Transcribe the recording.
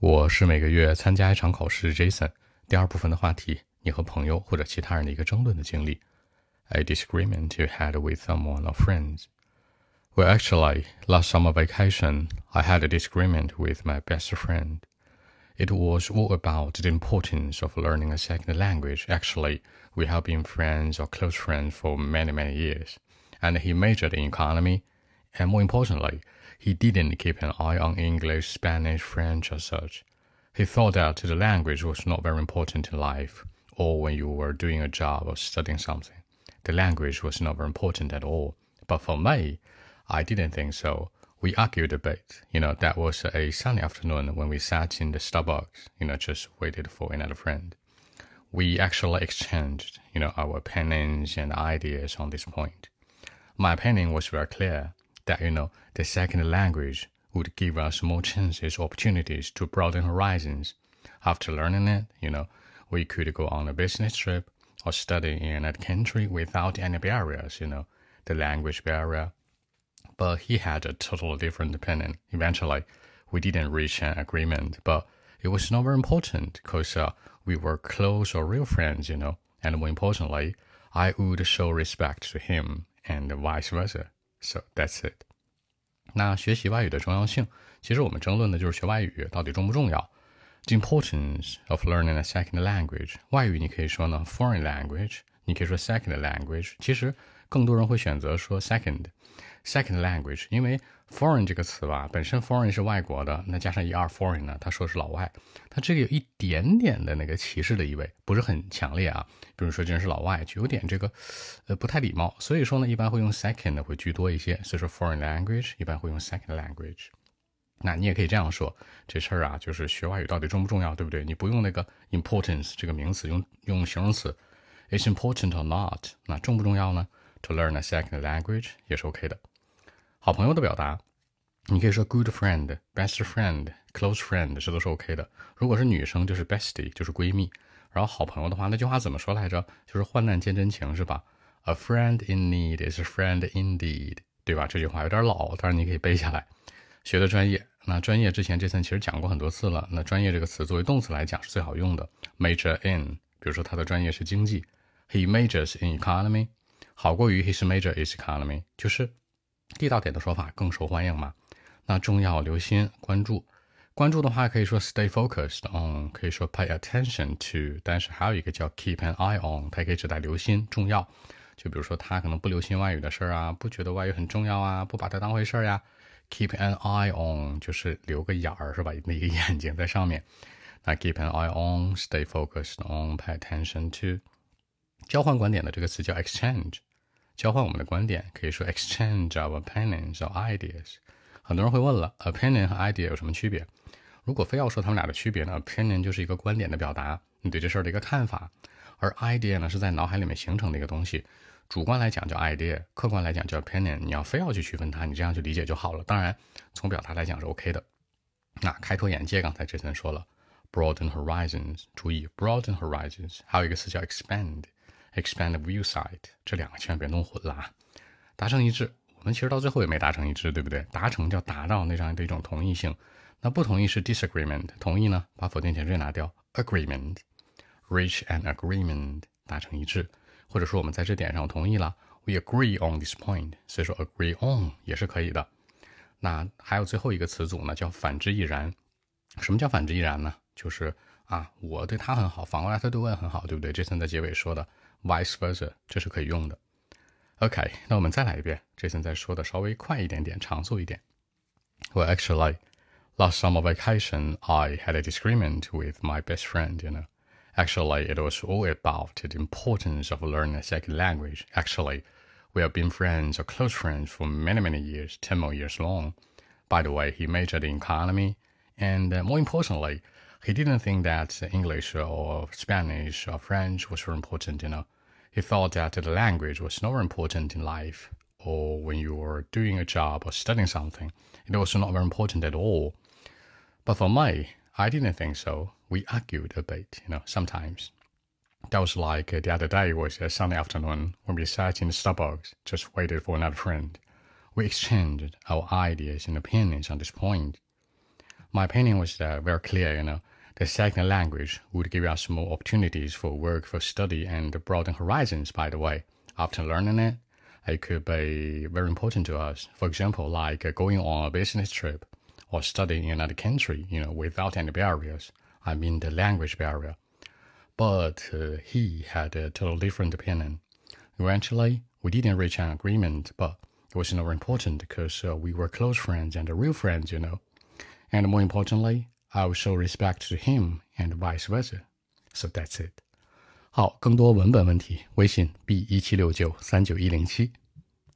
我是每个月参加一场考试，Jason。第二部分的话题，你和朋友或者其他人的一个争论的经历。A disagreement you had with someone or friends. Well, actually, last summer vacation, I had a disagreement with my best friend. It was all about the importance of learning a second language. Actually, we have been friends or close friends for many, many years. And he majored in economy. And more importantly, he didn't keep an eye on English, Spanish, French, or such. He thought that the language was not very important in life, or when you were doing a job or studying something. The language was not very important at all. But for me, I didn't think so. We argued a bit. You know, that was a sunny afternoon when we sat in the Starbucks, you know, just waited for another friend. We actually exchanged, you know, our opinions and ideas on this point. My opinion was very clear that, you know, the second language would give us more chances, opportunities to broaden horizons. After learning it, you know, we could go on a business trip or study in another country without any barriers, you know, the language barrier. But he had a totally different opinion. Eventually, we didn't reach an agreement, but it was not very important because uh, we were close or real friends, you know, and more importantly, I would show respect to him and vice versa. So that's it. 那学习外语的重要性，其实我们争论的就是学外语到底重不重要。The importance of learning a second language，外语你可以说呢 foreign language，你可以说 second language。其实更多人会选择说 second。Second language，因为 foreign 这个词吧，本身 foreign 是外国的，那加上 er foreign 呢，他说是老外，他这个有一点点的那个歧视的意味，不是很强烈啊。比如说这人是老外，就有点这个，呃，不太礼貌。所以说呢，一般会用 second 会居多一些。所以说 foreign language 一般会用 second language。那你也可以这样说，这事儿啊，就是学外语到底重不重要，对不对？你不用那个 importance 这个名词，用用形容词，It's important or not？那重不重要呢？To learn a second language 也是 OK 的。好朋友的表达，你可以说 good friend、best friend、close friend，这都是 OK 的。如果是女生，就是 bestie，就是闺蜜。然后好朋友的话，那句话怎么说来着？就是患难见真情，是吧？A friend in need is a friend indeed，对吧？这句话有点老，但是你可以背下来。学的专业，那专业之前这层其实讲过很多次了。那专业这个词作为动词来讲是最好用的。Major in，比如说他的专业是经济，He majors in economy，好过于 His major is economy，就是。地道点的说法更受欢迎嘛？那重要、留心、关注，关注的话可以说 stay focused on，可以说 pay attention to，但是还有一个叫 keep an eye on，它也可以指代留心、重要。就比如说他可能不留心外语的事儿啊，不觉得外语很重要啊，不把它当回事儿呀。keep an eye on 就是留个眼儿是吧？那个眼睛在上面。那 keep an eye on，stay focused on，pay attention to。交换观点的这个词叫 exchange。交换我们的观点，可以说 exchange our opinions or ideas。很多人会问了，opinion 和 idea 有什么区别？如果非要说他们俩的区别呢，opinion 就是一个观点的表达，你对这事儿的一个看法，而 idea 呢是在脑海里面形成的一个东西。主观来讲叫 idea，客观来讲叫 opinion。你要非要去区分它，你这样去理解就好了。当然，从表达来讲是 OK 的。那开拓眼界，刚才之前说了，broaden horizons，注意 broaden horizons，还有一个词叫 expand。Expand view site，这两个千万别弄混了啊！达成一致，我们其实到最后也没达成一致，对不对？达成叫达到那样的一种同意性，那不同意是 disagreement，同意呢把否定前缀拿掉，agreement，reach an agreement，达成一致，或者说我们在这点上同意了，we agree on this point，所以说 agree on 也是可以的。那还有最后一个词组呢，叫反之亦然。什么叫反之亦然呢？就是啊，我对他很好，反过来他对我也很好，对不对？这次在结尾说的。vice versa，这是可以用的。OK，那我们再来一遍。Jason 再说的稍微快一点点，长速一点。Well, actually, last summer vacation, I had a disagreement with my best friend. You know, actually, it was all about the importance of learning a second language. Actually, we have been friends or close friends for many, many years, ten more years long. By the way, he majored in economy, and uh, more importantly, he didn't think that English or Spanish or French was very important, you know. He thought that the language was not very important in life or when you were doing a job or studying something. It was not very important at all. But for me, I didn't think so. We argued a bit, you know, sometimes. That was like uh, the other day was a Sunday afternoon when we sat in the Starbucks, just waited for another friend. We exchanged our ideas and opinions on this point. My opinion was that very clear, you know. The second language would give us more opportunities for work, for study, and broaden horizons, by the way. After learning it, it could be very important to us. For example, like going on a business trip or studying in another country, you know, without any barriers. I mean the language barrier. But uh, he had a totally different opinion. Eventually, we didn't reach an agreement, but it was not important because uh, we were close friends and real friends, you know. And more importantly, I will show respect to him and vice versa. So that's it. 好，更多文本问题，微信 b 一七六九三九一零七。